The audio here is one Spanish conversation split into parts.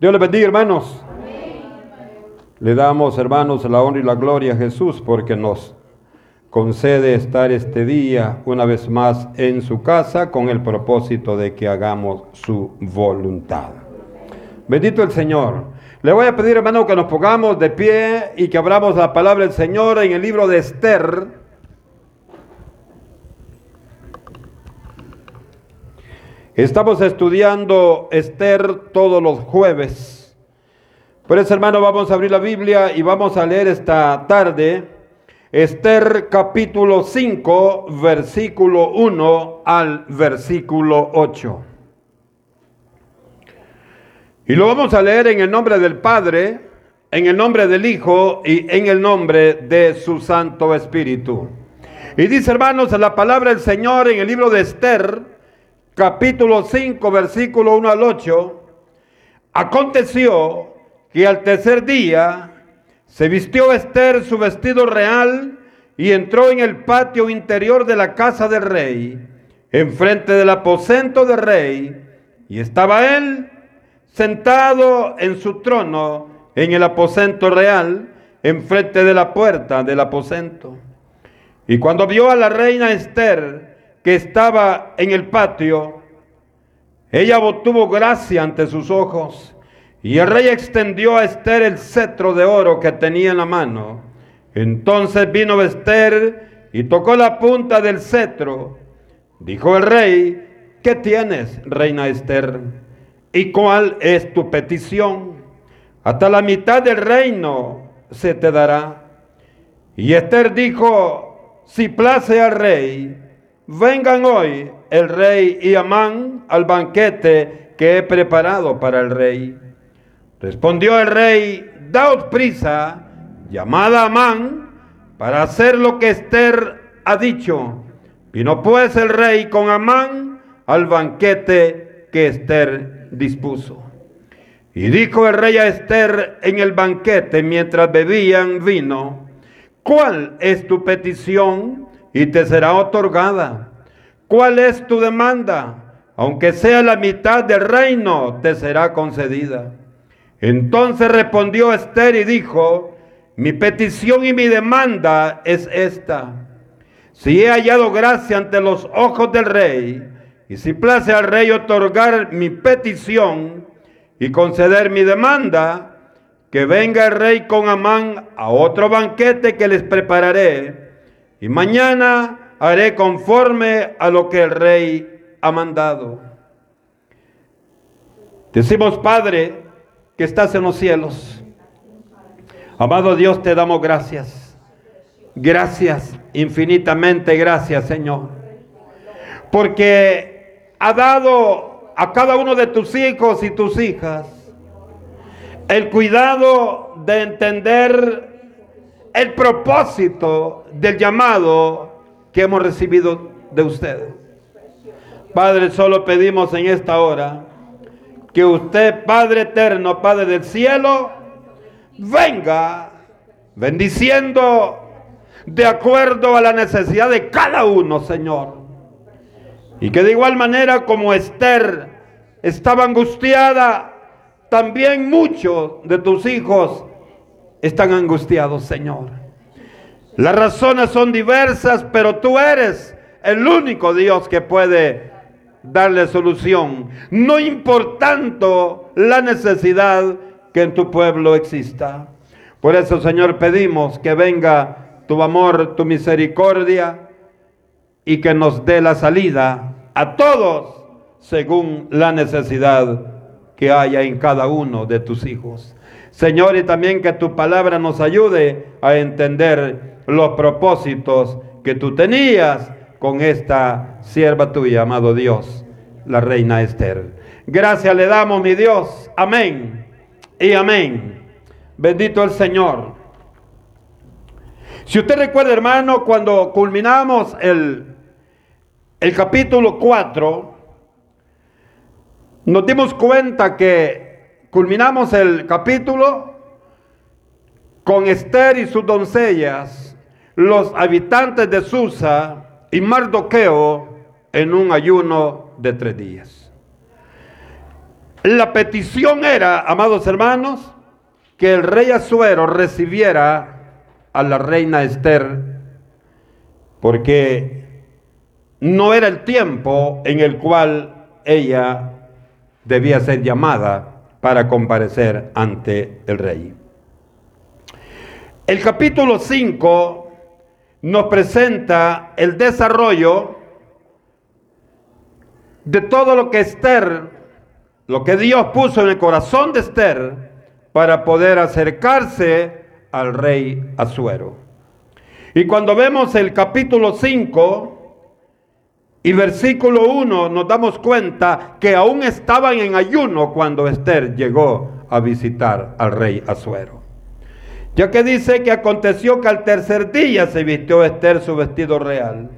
Dios le bendiga, hermanos. Le damos, hermanos, la honra y la gloria a Jesús porque nos concede estar este día una vez más en su casa con el propósito de que hagamos su voluntad. Bendito el Señor. Le voy a pedir, hermano, que nos pongamos de pie y que abramos la palabra del Señor en el libro de Esther. Estamos estudiando Esther todos los jueves. Por eso, hermano, vamos a abrir la Biblia y vamos a leer esta tarde Esther capítulo 5, versículo 1 al versículo 8. Y lo vamos a leer en el nombre del Padre, en el nombre del Hijo y en el nombre de su Santo Espíritu. Y dice, hermanos, la palabra del Señor en el libro de Esther, capítulo 5, versículo 1 al 8, aconteció que al tercer día se vistió Esther su vestido real y entró en el patio interior de la casa del rey, enfrente del aposento del rey, y estaba él sentado en su trono en el aposento real, enfrente de la puerta del aposento. Y cuando vio a la reina Esther, que estaba en el patio, ella obtuvo gracia ante sus ojos. Y el rey extendió a Esther el cetro de oro que tenía en la mano. Entonces vino Esther y tocó la punta del cetro. Dijo el rey, ¿qué tienes, reina Esther? ¿Y cuál es tu petición? Hasta la mitad del reino se te dará. Y Esther dijo, si place al rey, vengan hoy el rey y Amán al banquete que he preparado para el rey. Respondió el rey, daos prisa, llamada a Amán, para hacer lo que Esther ha dicho. Vino pues el rey con Amán al banquete que Esther dispuso. Y dijo el rey a Esther en el banquete mientras bebían vino, ¿cuál es tu petición? Y te será otorgada. ¿Cuál es tu demanda? Aunque sea la mitad del reino, te será concedida. Entonces respondió Esther y dijo, mi petición y mi demanda es esta. Si he hallado gracia ante los ojos del rey, y si place al rey otorgar mi petición y conceder mi demanda, que venga el rey con Amán a otro banquete que les prepararé y mañana haré conforme a lo que el rey ha mandado. Decimos, Padre, que estás en los cielos. Amado Dios, te damos gracias. Gracias, infinitamente gracias, Señor. Porque ha dado a cada uno de tus hijos y tus hijas el cuidado de entender el propósito del llamado que hemos recibido de usted. Padre, solo pedimos en esta hora que usted, Padre eterno, Padre del cielo, venga bendiciendo de acuerdo a la necesidad de cada uno, Señor. Y que de igual manera como Esther estaba angustiada, también muchos de tus hijos están angustiados, Señor. Las razones son diversas, pero tú eres el único Dios que puede darle solución, no importando la necesidad que en tu pueblo exista. Por eso, Señor, pedimos que venga tu amor, tu misericordia y que nos dé la salida a todos según la necesidad que haya en cada uno de tus hijos. Señor, y también que tu palabra nos ayude a entender los propósitos que tú tenías con esta sierva tuya, amado Dios, la reina Esther. Gracias le damos, mi Dios. Amén y amén. Bendito el Señor. Si usted recuerda, hermano, cuando culminamos el, el capítulo 4, nos dimos cuenta que Culminamos el capítulo con Esther y sus doncellas, los habitantes de Susa y Mardoqueo en un ayuno de tres días. La petición era, amados hermanos, que el rey Azuero recibiera a la reina Esther, porque no era el tiempo en el cual ella debía ser llamada para comparecer ante el rey. El capítulo 5 nos presenta el desarrollo de todo lo que Esther, lo que Dios puso en el corazón de Esther para poder acercarse al rey Azuero. Y cuando vemos el capítulo 5 y versículo 1 nos damos cuenta que aún estaban en ayuno cuando Esther llegó a visitar al rey Azuero. Ya que dice que aconteció que al tercer día se vistió Esther su vestido real.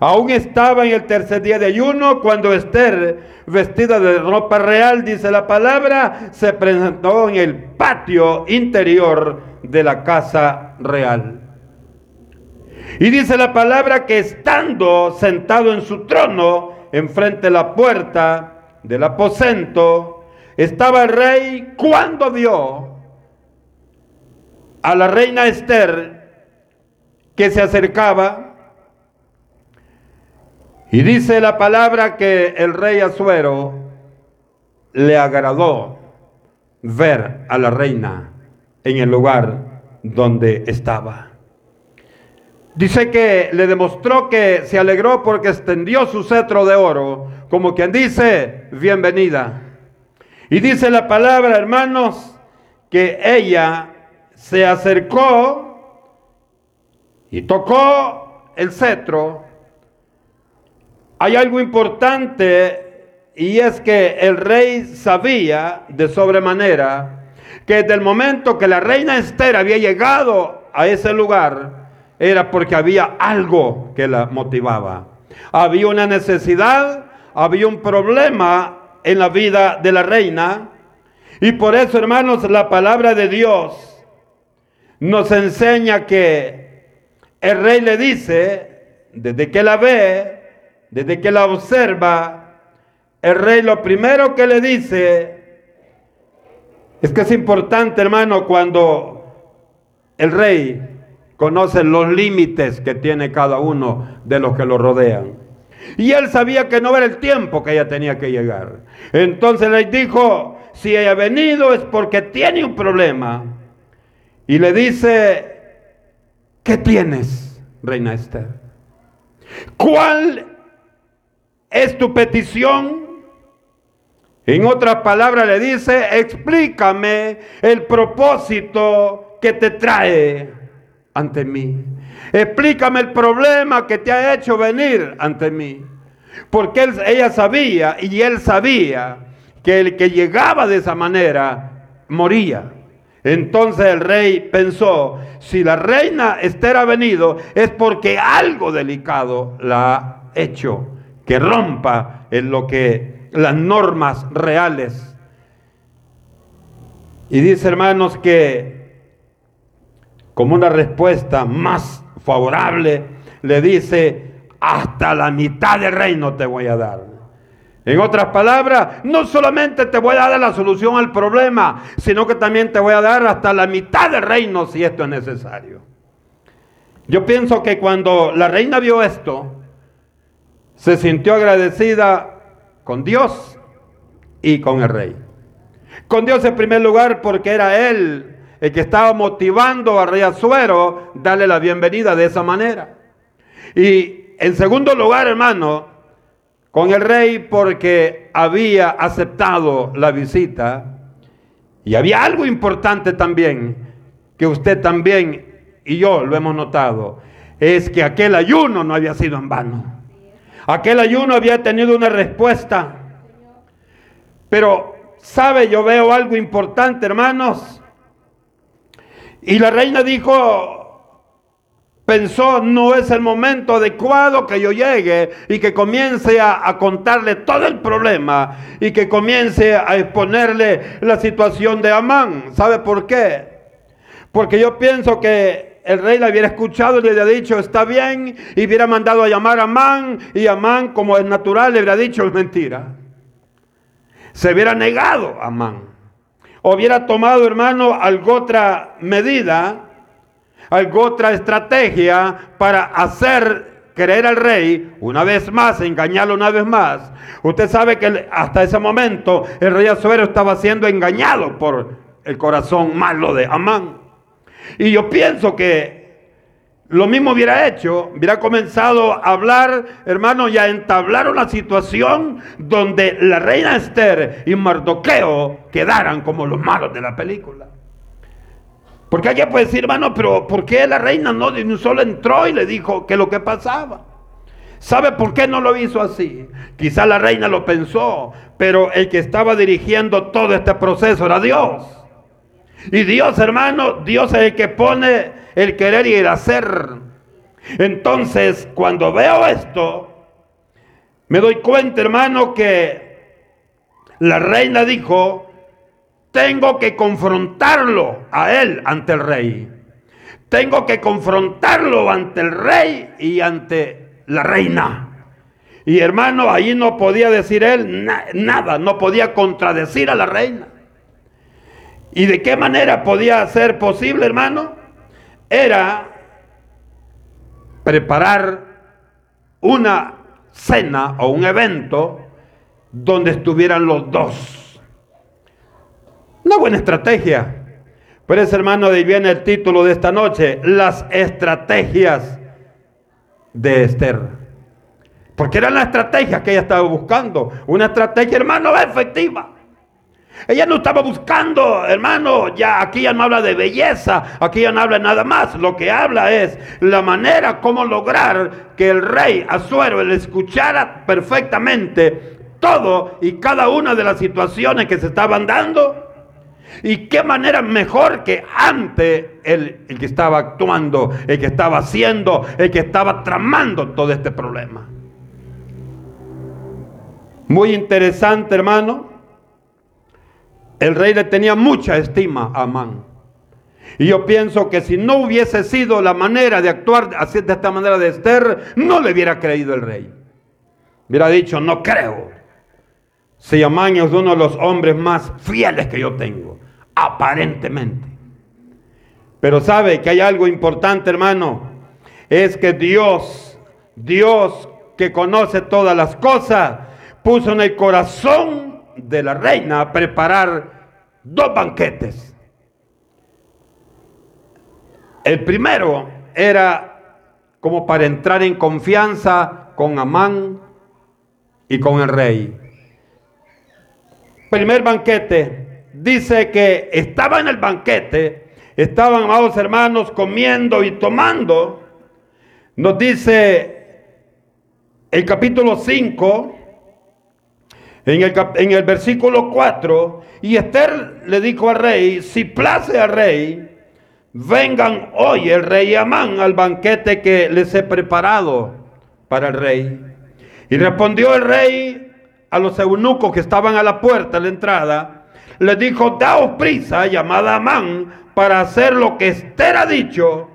Aún estaba en el tercer día de ayuno cuando Esther, vestida de ropa real, dice la palabra, se presentó en el patio interior de la casa real. Y dice la palabra que estando sentado en su trono, enfrente de la puerta del aposento, estaba el rey cuando vio a la reina Esther que se acercaba y dice la palabra que el rey Azuero le agradó ver a la reina en el lugar donde estaba. Dice que le demostró que se alegró porque extendió su cetro de oro, como quien dice, bienvenida. Y dice la palabra, hermanos, que ella se acercó y tocó el cetro, hay algo importante y es que el rey sabía de sobremanera que desde el momento que la reina Esther había llegado a ese lugar, era porque había algo que la motivaba. Había una necesidad, había un problema en la vida de la reina. Y por eso, hermanos, la palabra de Dios nos enseña que el rey le dice, desde que la ve, desde que la observa, el rey lo primero que le dice es que es importante, hermano, cuando el rey conoce los límites que tiene cada uno de los que lo rodean. Y él sabía que no era el tiempo que ella tenía que llegar. Entonces le dijo, si ella ha venido es porque tiene un problema y le dice, ¿qué tienes, reina Esther? ¿Cuál es tu petición? En otras palabras le dice, explícame el propósito que te trae ante mí. Explícame el problema que te ha hecho venir ante mí. Porque ella sabía y él sabía que el que llegaba de esa manera moría. Entonces el rey pensó, si la reina Esther ha venido es porque algo delicado la ha hecho, que rompa en lo que las normas reales. Y dice hermanos que como una respuesta más favorable le dice, hasta la mitad del reino te voy a dar. En otras palabras, no solamente te voy a dar la solución al problema, sino que también te voy a dar hasta la mitad del reino si esto es necesario. Yo pienso que cuando la reina vio esto, se sintió agradecida con Dios y con el rey. Con Dios en primer lugar porque era él el que estaba motivando al rey Azuero darle la bienvenida de esa manera. Y en segundo lugar, hermano, con el rey porque había aceptado la visita. Y había algo importante también, que usted también y yo lo hemos notado, es que aquel ayuno no había sido en vano. Aquel ayuno había tenido una respuesta. Pero, ¿sabe? Yo veo algo importante, hermanos. Y la reina dijo, pensó no es el momento adecuado que yo llegue y que comience a, contarle todo el problema y que comience a exponerle la situación de Amán. ¿Sabe por qué? Porque yo pienso que el rey le hubiera escuchado y le hubiera dicho está bien y hubiera mandado a llamar a Amán y Amán como es natural le hubiera dicho es mentira. se hubiera negado a Amán. Hubiera tomado, hermano, algo otra medida, algo otra estrategia para hacer creer al rey una vez más, engañarlo una vez más. Usted sabe que hasta ese momento el rey Azuero estaba siendo engañado por el corazón malo de Amán. Y yo pienso que lo mismo hubiera hecho, hubiera comenzado a hablar, hermano, y a entablar una situación donde la reina Esther y Mardoqueo quedaran como los malos de la película. Porque alguien puede decir, hermano, pero ¿por qué la reina no solo entró y le dijo que lo que pasaba? ¿Sabe por qué no lo hizo así? Quizá la reina lo pensó, pero el que estaba dirigiendo todo este proceso era Dios. Y Dios, hermano, Dios es el que pone el querer y el hacer. Entonces, cuando veo esto, me doy cuenta, hermano, que la reina dijo, tengo que confrontarlo a él ante el rey. Tengo que confrontarlo ante el rey y ante la reina. Y hermano, ahí no podía decir él nada, no podía contradecir a la reina. ¿Y de qué manera podía ser posible, hermano? Era preparar una cena o un evento donde estuvieran los dos una buena estrategia. Por eso, hermano, de ahí viene el título de esta noche, las estrategias de Esther. Porque eran las estrategias que ella estaba buscando. Una estrategia, hermano, efectiva. Ella no estaba buscando, hermano, ya aquí ya no habla de belleza, aquí ya no habla nada más. Lo que habla es la manera como lograr que el rey Azuero le escuchara perfectamente todo y cada una de las situaciones que se estaban dando y qué manera mejor que ante el, el, que estaba actuando, el que estaba haciendo, el que estaba tramando todo este problema. Muy interesante, hermano. El rey le tenía mucha estima a Amán. Y yo pienso que si no hubiese sido la manera de actuar así de esta manera de Esther, no le hubiera creído el rey. Hubiera dicho, no creo. Si Amán es uno de los hombres más fieles que yo tengo aparentemente. Pero sabe que hay algo importante, hermano. Es que Dios, Dios que conoce todas las cosas, puso en el corazón de la reina a preparar dos banquetes. El primero era como para entrar en confianza con Amán y con el rey. Primer banquete, dice que estaba en el banquete, estaban, amados hermanos, comiendo y tomando. Nos dice el capítulo 5, en el, versículo 4, y Esther le dijo al rey, si place al rey, vengan hoy el rey Amán al banquete que les he preparado para el rey. Y respondió el rey a los eunucos que estaban a la puerta, a la entrada, le dijo, daos prisa, llamada Amán, para hacer lo que Esther ha dicho.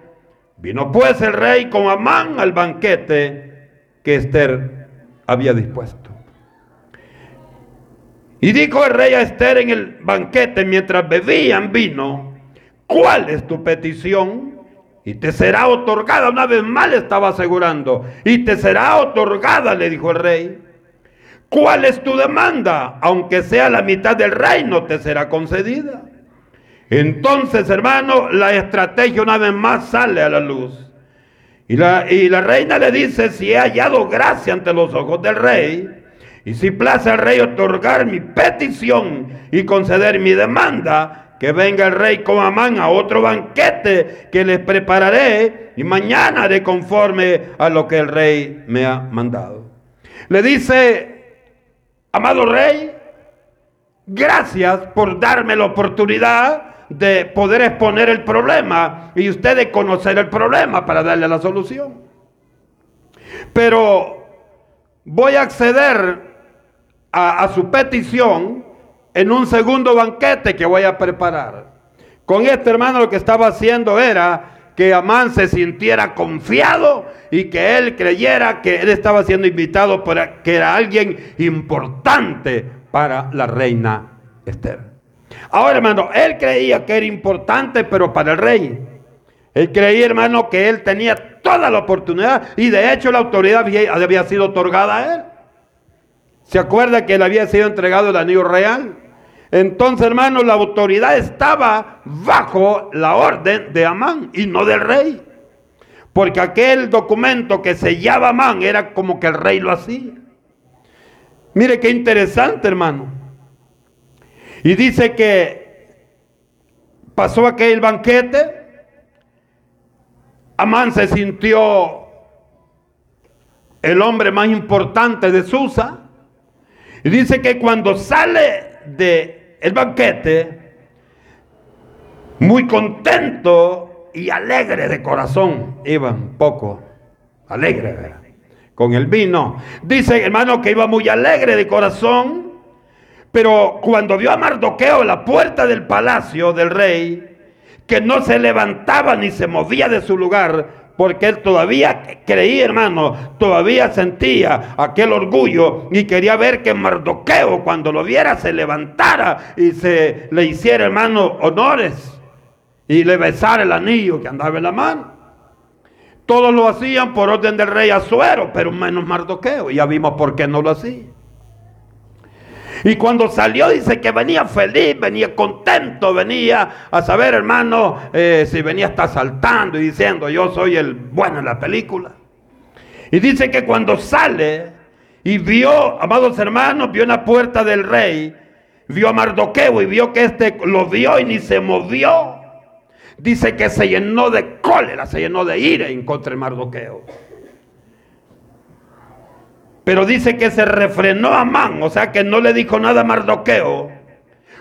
Vino pues el rey con Amán al banquete que Esther había dispuesto. Y dijo el rey a Esther en el banquete mientras bebían vino, ¿cuál es tu petición? Y te será otorgada, una vez más le estaba asegurando, y te será otorgada, le dijo el rey. ¿Cuál es tu demanda? Aunque sea la mitad del reino, te será concedida. Entonces, hermano, la estrategia una vez más sale a la luz. Y la, y la reina le dice, si he hallado gracia ante los ojos del rey, y si place al rey otorgar mi petición y conceder mi demanda, que venga el rey con Amán a otro banquete que les prepararé, y mañana haré conforme a lo que el rey me ha mandado. Le dice Amado Rey, gracias por darme la oportunidad de poder exponer el problema y usted conocer el problema para darle la solución. Pero voy a acceder a, su petición en un segundo banquete que voy a preparar. Con este hermano lo que estaba haciendo era que Amán se sintiera confiado y que él creyera que él estaba siendo invitado por que era alguien importante para la reina Esther. Ahora, hermano, él creía que era importante, pero para el rey. Él creía, hermano, que él tenía toda la oportunidad y de hecho la autoridad había sido otorgada a él. ¿Se acuerda que le había sido entregado el anillo real? Entonces, hermano, la autoridad estaba bajo la orden de Amán y no del rey. Porque aquel documento que sellaba Amán era como que el rey lo hacía. Mire qué interesante, hermano. Y dice que pasó aquel banquete. Amán se sintió el hombre más importante de Susa. Y dice que cuando sale de el banquete, muy contento y alegre de corazón, iba un poco alegre con el vino. Dice hermano que iba muy alegre de corazón, pero cuando vio a Mardoqueo en la puerta del palacio del rey, que no se levantaba ni se movía de su lugar, porque él todavía creía, hermano, todavía sentía aquel orgullo y quería ver que Mardoqueo cuando lo viera se levantara y se le hiciera, hermano, honores y le besara el anillo que andaba en la mano. Todos lo hacían por orden del rey Azuero, pero menos Mardoqueo. Ya vimos por qué no lo hacía. Y cuando salió dice que venía feliz, venía contento, venía a saber, hermano, eh, si venía hasta saltando y diciendo, yo soy el bueno en la película. Y dice que cuando sale y vio, amados hermanos, vio en la puerta del rey, vio a Mardoqueo y vio que este lo vio y ni se movió. Dice que se llenó de cólera, se llenó de ira en contra de Mardoqueo. Pero dice que se refrenó a Amán, o sea que no le dijo nada a Mardoqueo.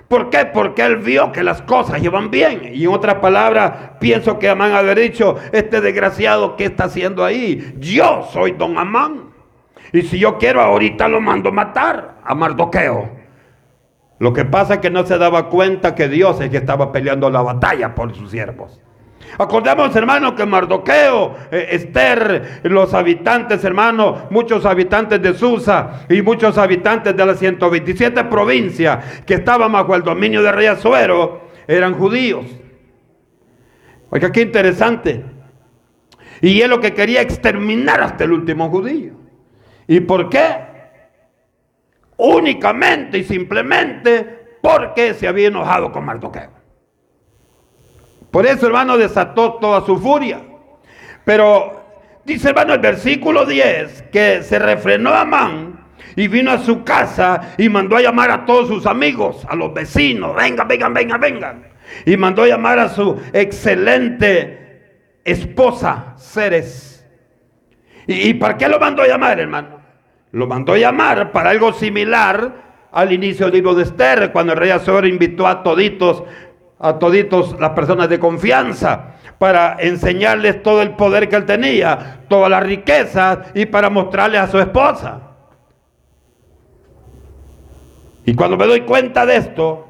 ¿Por qué? Porque él vio que las cosas llevan bien. Y en otras palabras, pienso que Amán había dicho, este desgraciado, ¿qué está haciendo ahí? Yo soy don Amán. Y si yo quiero, ahorita lo mando matar a Mardoqueo. Lo que pasa es que no se daba cuenta que Dios es que estaba peleando la batalla por sus siervos. Acordamos, hermano, que Mardoqueo, eh, Esther, los habitantes, hermano, muchos habitantes de Susa y muchos habitantes de las 127 provincias que estaban bajo el dominio de Rey Azuero eran judíos. Oiga, qué interesante. Y él lo que quería exterminar hasta el último judío. ¿Y por qué? Únicamente y simplemente porque se había enojado con Mardoqueo. Por eso, hermano, desató toda su furia. Pero dice, hermano, el versículo 10, que se refrenó Amán y vino a su casa y mandó a llamar a todos sus amigos, a los vecinos, vengan, vengan, vengan, vengan. Y mandó a llamar a su excelente esposa, Ceres. ¿Y, para qué lo mandó a llamar, hermano? Lo mandó a llamar para algo similar al inicio del libro de Esther, cuando el rey Azor invitó a toditos a toditos las personas de confianza para enseñarles todo el poder que él tenía, todas las riquezas y para mostrarles a su esposa. Y cuando me doy cuenta de esto,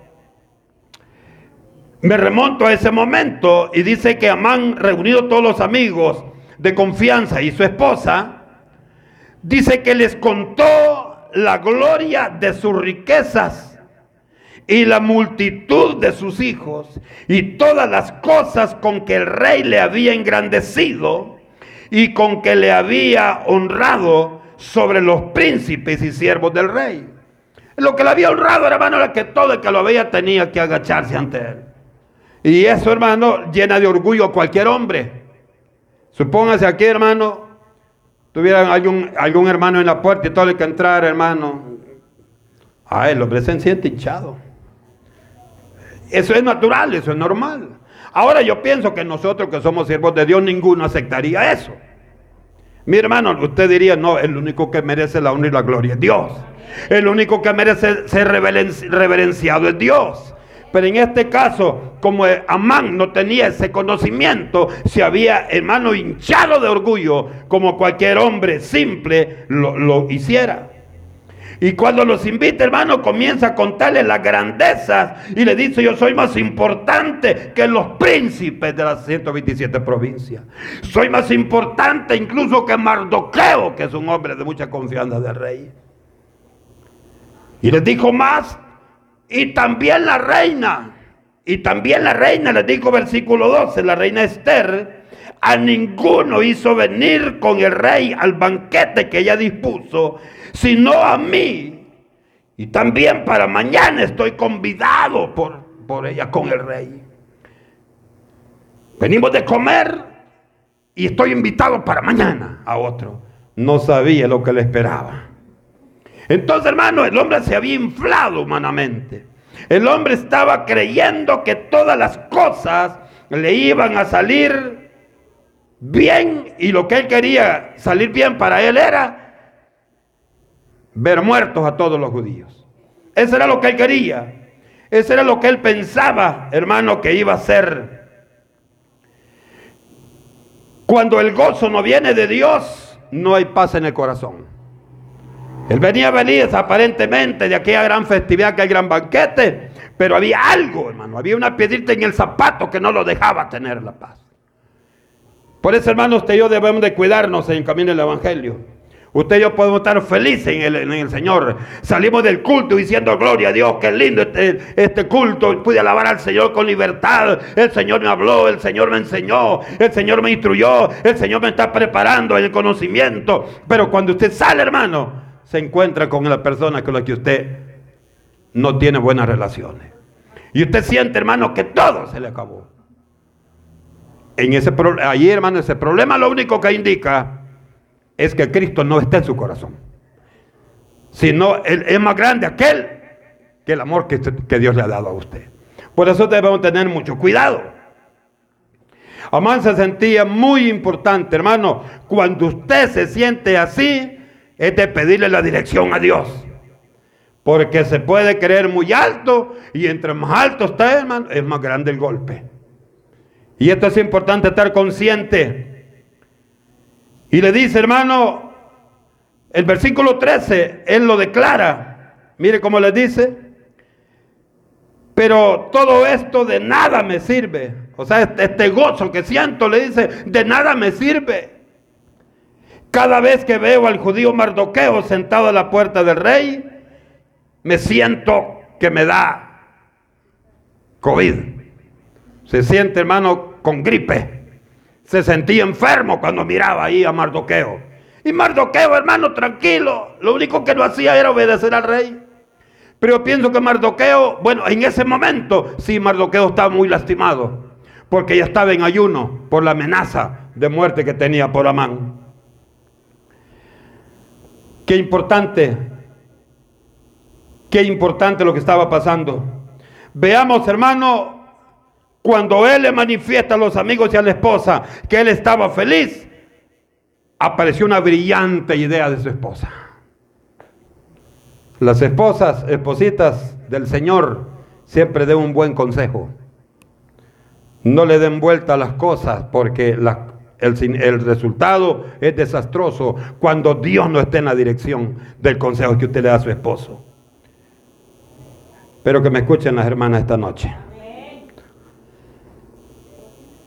me remonto a ese momento y dice que Amán, reunido todos los amigos de confianza y su esposa, dice que les contó la gloria de sus riquezas y la multitud de sus hijos y todas las cosas con que el rey le había engrandecido y con que le había honrado sobre los príncipes y siervos del rey. Lo que le había honrado, hermano, era que todo el que lo veía tenía que agacharse ante él. Y eso, hermano, llena de orgullo a cualquier hombre. Supóngase aquí, hermano, tuvieran algún, algún hermano en la puerta y todo el que entrar, hermano. A el hombre se siente hinchado. Eso es natural, eso es normal. Ahora yo pienso que nosotros que somos siervos de Dios, ninguno aceptaría eso. Mi hermano, usted diría, no, el único que merece la honra y la gloria es Dios. El único que merece ser reverenciado es Dios. Pero en este caso, como Amán no tenía ese conocimiento, se había, hermano, hinchado de orgullo, como cualquier hombre simple lo, lo hiciera. Y cuando los invita, hermano, comienza a contarle las grandezas y le dice, yo soy más importante que los príncipes de las 127 provincias. Soy más importante incluso que Mardoqueo, que es un hombre de mucha confianza del rey. Y les dijo más, y también la reina, y también la reina, les dijo versículo 12, la reina Esther, a ninguno hizo venir con el rey al banquete que ella dispuso, sino a mí. Y también para mañana estoy convidado por, por ella con el rey. Venimos de comer y estoy invitado para mañana a otro. No sabía lo que le esperaba. Entonces, hermano, el hombre se había inflado humanamente. El hombre estaba creyendo que todas las cosas le iban a salir bien y lo que él quería salir bien para él era ver muertos a todos los judíos. Eso era lo que él quería. Eso era lo que él pensaba, hermano, que iba a ser. Cuando el gozo no viene de Dios, no hay paz en el corazón. Él venía feliz aparentemente de aquella gran festividad, aquel gran banquete, pero había algo, hermano, había una piedrita en el zapato que no lo dejaba tener la paz. Por eso, hermano, usted y yo debemos de cuidarnos en el camino del Evangelio. Usted y yo podemos estar felices en el, Señor. Salimos del culto diciendo gloria a Dios, qué lindo este, este culto. Pude alabar al Señor con libertad. El Señor me habló, el Señor me enseñó, el Señor me instruyó, el Señor me está preparando en el conocimiento. Pero cuando usted sale, hermano, se encuentra con la persona con la que usted no tiene buenas relaciones. Y usted siente, hermano, que todo se le acabó. En ese hermano, ese problema lo único que indica es que Cristo no está en su corazón, sino él es más grande aquel que el amor que, que Dios le ha dado a usted. Por eso debemos tener mucho cuidado. Amán se sentía muy importante, hermano. Cuando usted se siente así, es de pedirle la dirección a Dios. Porque se puede creer muy alto y entre más alto está, hermano, es más grande el golpe. Y esto es importante estar consciente. Y le dice, hermano, el versículo 13, él lo declara. Mire cómo le dice. Pero todo esto de nada me sirve. O sea, este, este, gozo que siento, le dice, de nada me sirve. Cada vez que veo al judío Mardoqueo sentado a la puerta del rey, me siento que me da COVID. Se siente, hermano, con gripe se sentía enfermo cuando miraba ahí a Mardoqueo. Y Mardoqueo, hermano, tranquilo, lo único que no hacía era obedecer al rey. Pero yo pienso que Mardoqueo, bueno, en ese momento sí, Mardoqueo estaba muy lastimado, porque ya estaba en ayuno por la amenaza de muerte que tenía por Amán. Qué importante, qué importante lo que estaba pasando. Veamos, hermano, cuando él le manifiesta a los amigos y a la esposa que él estaba feliz, apareció una brillante idea de su esposa. Las esposas, espositas del Señor, siempre den un buen consejo. No le den vuelta a las cosas porque el, resultado es desastroso cuando Dios no esté en la dirección del consejo que usted le da a su esposo. Espero que me escuchen las hermanas esta noche.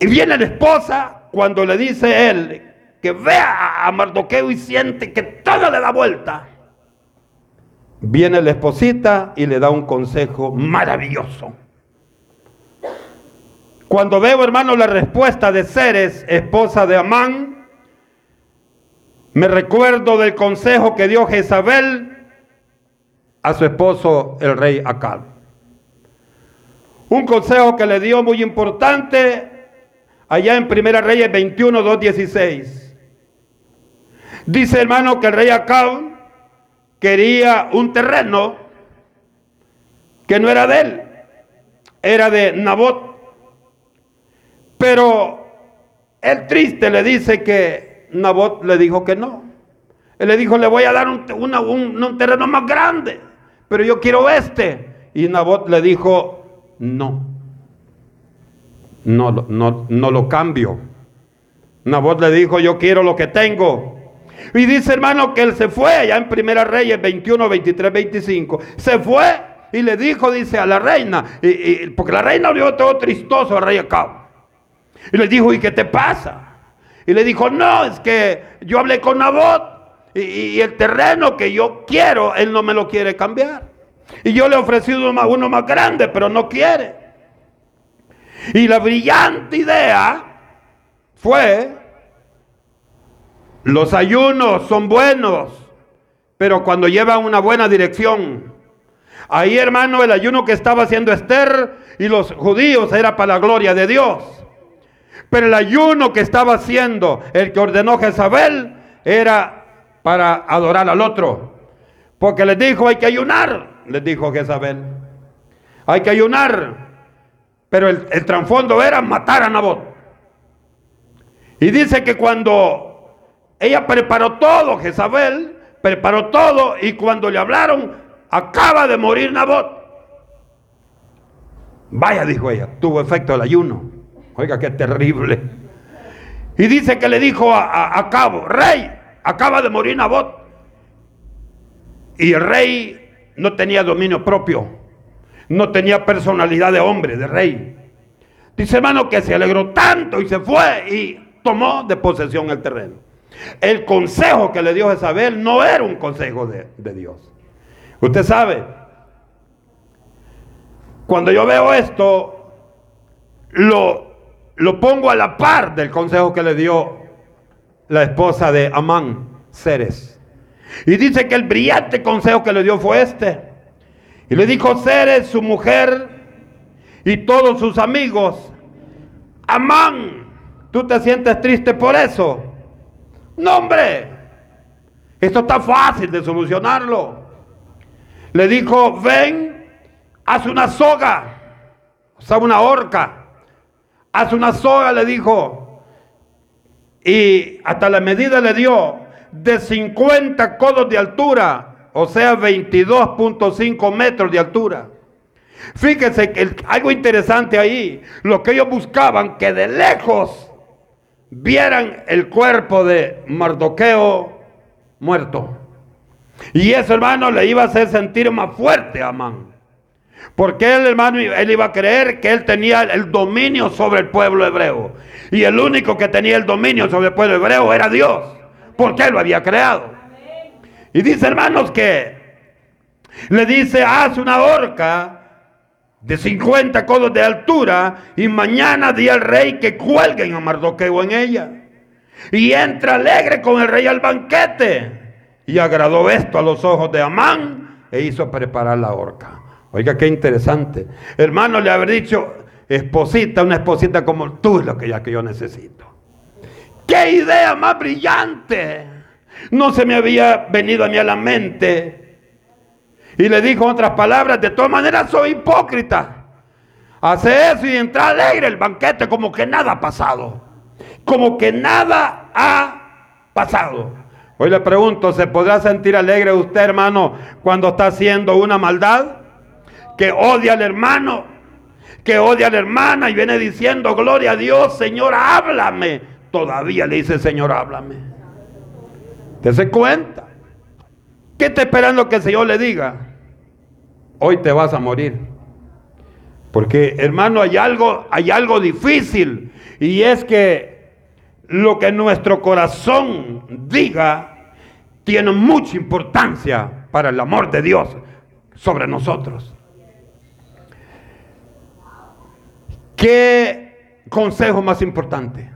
Y viene la esposa cuando le dice él que vea a Mardoqueo y siente que todo le da vuelta. Viene la esposita y le da un consejo maravilloso. Cuando veo, hermano, la respuesta de Ceres, esposa de Amán, me recuerdo del consejo que dio Jezabel a su esposo, el rey Acab. Un consejo que le dio muy importante allá en Primera Reyes 21, 2, 16. Dice hermano que el rey Acab quería un terreno que no era de él, era de Nabot. Pero el triste le dice que Nabot le dijo que no. Él le dijo, le voy a dar un, un terreno más grande, pero yo quiero este. Y Nabot le dijo, no no, no, no lo cambio. Nabot le dijo, yo quiero lo que tengo. Y dice hermano que él se fue allá en Primera Reyes 21, 23, 25. Se fue y le dijo, dice a la reina, y, porque la reina vio todo tristoso al rey Acab. Y le dijo, ¿y qué te pasa? Y le dijo, no, es que yo hablé con Nabot y, y el terreno que yo quiero, él no me lo quiere cambiar. Y yo le he ofrecido uno más grande, pero no quiere. Y la brillante idea fue, los ayunos son buenos, pero cuando llevan una buena dirección. Ahí, hermano, el ayuno que estaba haciendo Esther y los judíos era para la gloria de Dios. Pero el ayuno que estaba haciendo el que ordenó Jezabel era para adorar al otro. Porque les dijo, hay que ayunar, les dijo Jezabel. Hay que ayunar. Pero el, el trasfondo era matar a Nabot. Y dice que cuando ella preparó todo, Jezabel preparó todo y cuando le hablaron, acaba de morir Nabot. Vaya, dijo ella, tuvo efecto el ayuno. Oiga, qué terrible. Y dice que le dijo a, Cabo, rey, acaba de morir Nabot. Y el rey no tenía dominio propio, no tenía personalidad de hombre, de rey. Dice hermano que se alegró tanto y se fue y tomó de posesión el terreno. El consejo que le dio Jezabel no era un consejo de, de Dios. Usted sabe, cuando yo veo esto, lo, lo pongo a la par del consejo que le dio la esposa de Amán, Ceres. Y dice que el brillante consejo que le dio fue este. Y le dijo Ceres, su mujer y todos sus amigos, Amán, ¿tú te sientes triste por eso? No, hombre, esto está fácil de solucionarlo. Le dijo, ven, haz una soga, o sea, una horca Haz una soga, le dijo. Y hasta la medida le dio de 50 codos de altura, o sea, 22.5 metros de altura. Fíjense que algo interesante ahí, lo que ellos buscaban, que de lejos vieran el cuerpo de Mardoqueo muerto. Y eso, hermano, le iba a hacer sentir más fuerte a Amán. Porque él, hermano, él iba a creer que él tenía el dominio sobre el pueblo hebreo. Y el único que tenía el dominio sobre el pueblo hebreo era Dios. Porque él lo había creado. Y dice, hermanos, que le dice, haz una horca de 50 codos de altura y mañana di al rey que cuelguen a Mardoqueo en ella. Y entra alegre con el rey al banquete. Y agradó esto a los ojos de Amán e hizo preparar la horca. Oiga, qué interesante. Hermano, le haber dicho, esposita, una esposita como tú es lo que ya que yo necesito. ¡Qué idea más brillante! No se me había venido a mí a la mente. Y le dijo otras palabras, de todas maneras soy hipócrita. Hace eso y entra alegre el banquete como que nada ha pasado. Como que nada ha pasado. Hoy le pregunto, ¿se podrá sentir alegre usted, hermano, cuando está haciendo una maldad? que odia al hermano, que odia a la hermana y viene diciendo, gloria a Dios, Señor, háblame. Todavía le dice, Señor, háblame. ¿Te se cuenta? ¿Qué está esperando que el Señor le diga? Hoy te vas a morir. Porque, hermano, hay algo, hay algo difícil. Y es que lo que nuestro corazón diga tiene mucha importancia para el amor de Dios sobre nosotros. ¿Qué consejo más importante?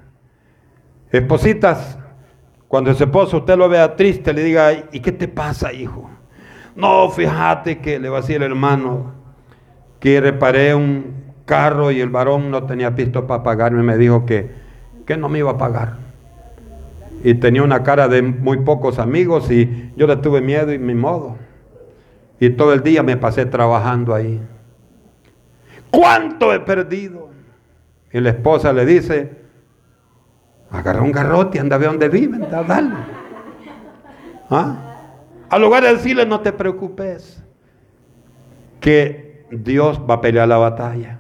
Espositas, cuando ese esposo usted lo vea triste, le diga, ¿y qué te pasa, hijo? No, fíjate que le va a decir el hermano que reparé un carro y el varón no tenía visto para pagarme, me dijo que, que no me iba a pagar. Y tenía una cara de muy pocos amigos y yo le tuve miedo y mi modo. Y todo el día me pasé trabajando ahí. ¿Cuánto he perdido? Y la esposa le dice, agarra un garrote, anda a ver dónde viven, dale. ¿Ah? Al lugar de decirle, no te preocupes, que Dios va a pelear la batalla.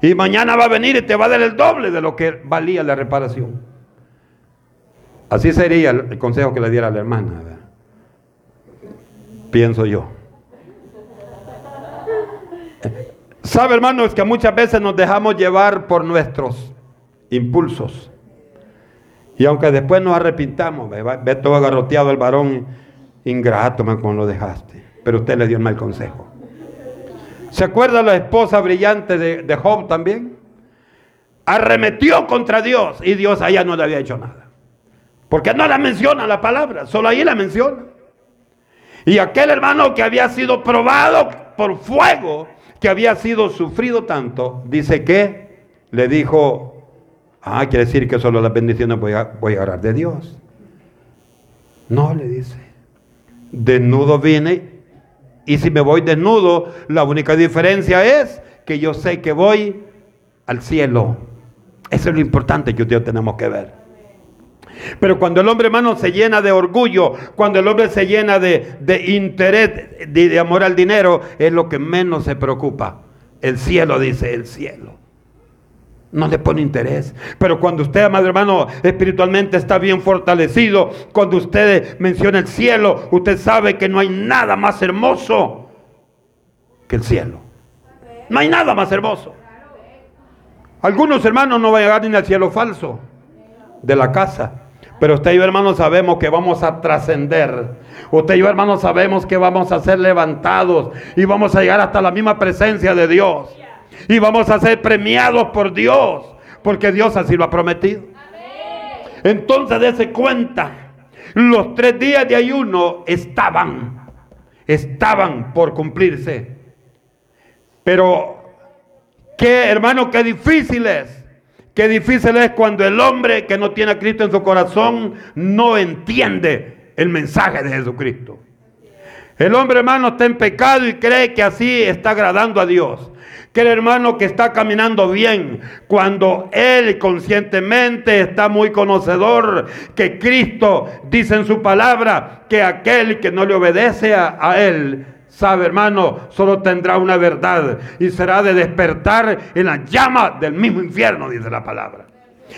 Y mañana va a venir y te va a dar el doble de lo que valía la reparación. Así sería el consejo que le diera a la hermana. Pienso yo. Sabe, hermanos, que muchas veces nos dejamos llevar por nuestros impulsos. Y aunque después nos arrepintamos, ve, todo agarroteado el varón ingrato, como lo dejaste. Pero usted le dio el mal consejo. ¿Se acuerda la esposa brillante de, de Job también? Arremetió contra Dios y Dios allá no le había hecho nada. Porque no la menciona la palabra, solo ahí la menciona. Y aquel hermano que había sido probado por fuego, que había sido sufrido tanto, dice que le dijo, ah, quiere decir que solo las bendiciones voy a, voy a orar de Dios. No, le dice, desnudo vine y si me voy desnudo, la única diferencia es que yo sé que voy al cielo. Eso es lo importante que ustedes tenemos que ver. Pero cuando el hombre hermano se llena de orgullo, cuando el hombre se llena de, de interés, de, de amor al dinero, es lo que menos se preocupa. El cielo dice, el cielo no le pone interés. Pero cuando usted, amado hermano, espiritualmente está bien fortalecido, cuando usted menciona el cielo, usted sabe que no hay nada más hermoso que el cielo. No hay nada más hermoso. Algunos hermanos no van a llegar ni al cielo falso de la casa. Pero usted y yo, hermano, sabemos que vamos a trascender. Usted y yo, hermano, sabemos que vamos a ser levantados y vamos a llegar hasta la misma presencia de Dios. Y vamos a ser premiados por Dios, porque Dios así lo ha prometido. Entonces, dése cuenta, los tres días de ayuno estaban, estaban por cumplirse. Pero, qué hermano, qué difícil es. Qué difícil es cuando el hombre que no tiene a Cristo en su corazón no entiende el mensaje de Jesucristo. El hombre hermano está en pecado y cree que así está agradando a Dios que el hermano que está caminando bien, cuando él conscientemente está muy conocedor que Cristo dice en su palabra que aquel que no le obedece a, a él, sabe hermano, solo tendrá una verdad y será de despertar en la llama del mismo infierno, dice la palabra.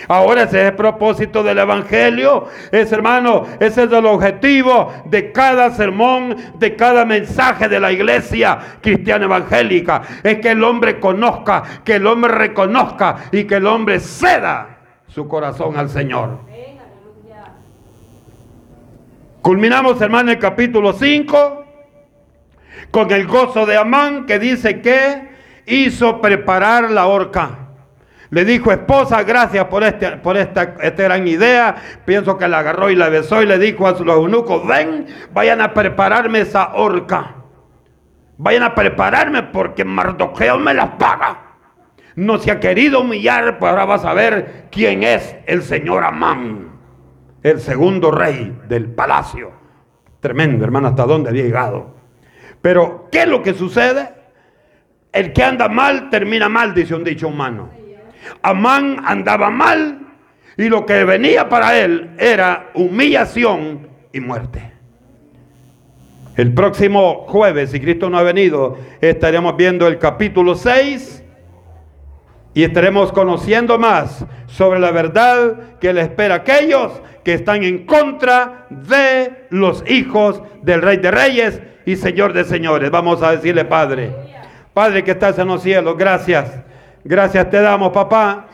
Ahora ese es el propósito del Evangelio. Es hermano, ese es el objetivo de cada sermón, de cada mensaje de la iglesia cristiana evangélica. Es que el hombre conozca, que el hombre reconozca y que el hombre ceda su corazón al Señor. Culminamos hermano el capítulo 5 con el gozo de Amán que dice que hizo preparar la horca. Le dijo, esposa, gracias por, este, por esta, esta, gran idea. Pienso que la agarró y la besó y le dijo a los eunucos, ven, vayan a prepararme esa horca. Vayan a prepararme porque Mardoqueo me las paga. No se ha querido humillar, pues ahora vas a ver quién es el señor Amán, el segundo rey del palacio. Tremendo, hermano, hasta dónde había llegado. Pero, ¿qué es lo que sucede? El que anda mal termina mal, dice un dicho humano. Amán andaba mal y lo que venía para él era humillación y muerte. El próximo jueves, si Cristo no ha venido, estaremos viendo el capítulo 6 y estaremos conociendo más sobre la verdad que le espera a aquellos que están en contra de los hijos del Rey de Reyes y Señor de Señores. Vamos a decirle, Padre, Padre que estás en los cielos, gracias Gracias te damos, papá.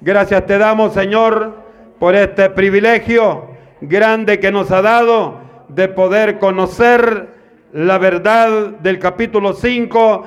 Gracias te damos, Señor, por este privilegio grande que nos ha dado de poder conocer la verdad del capítulo 5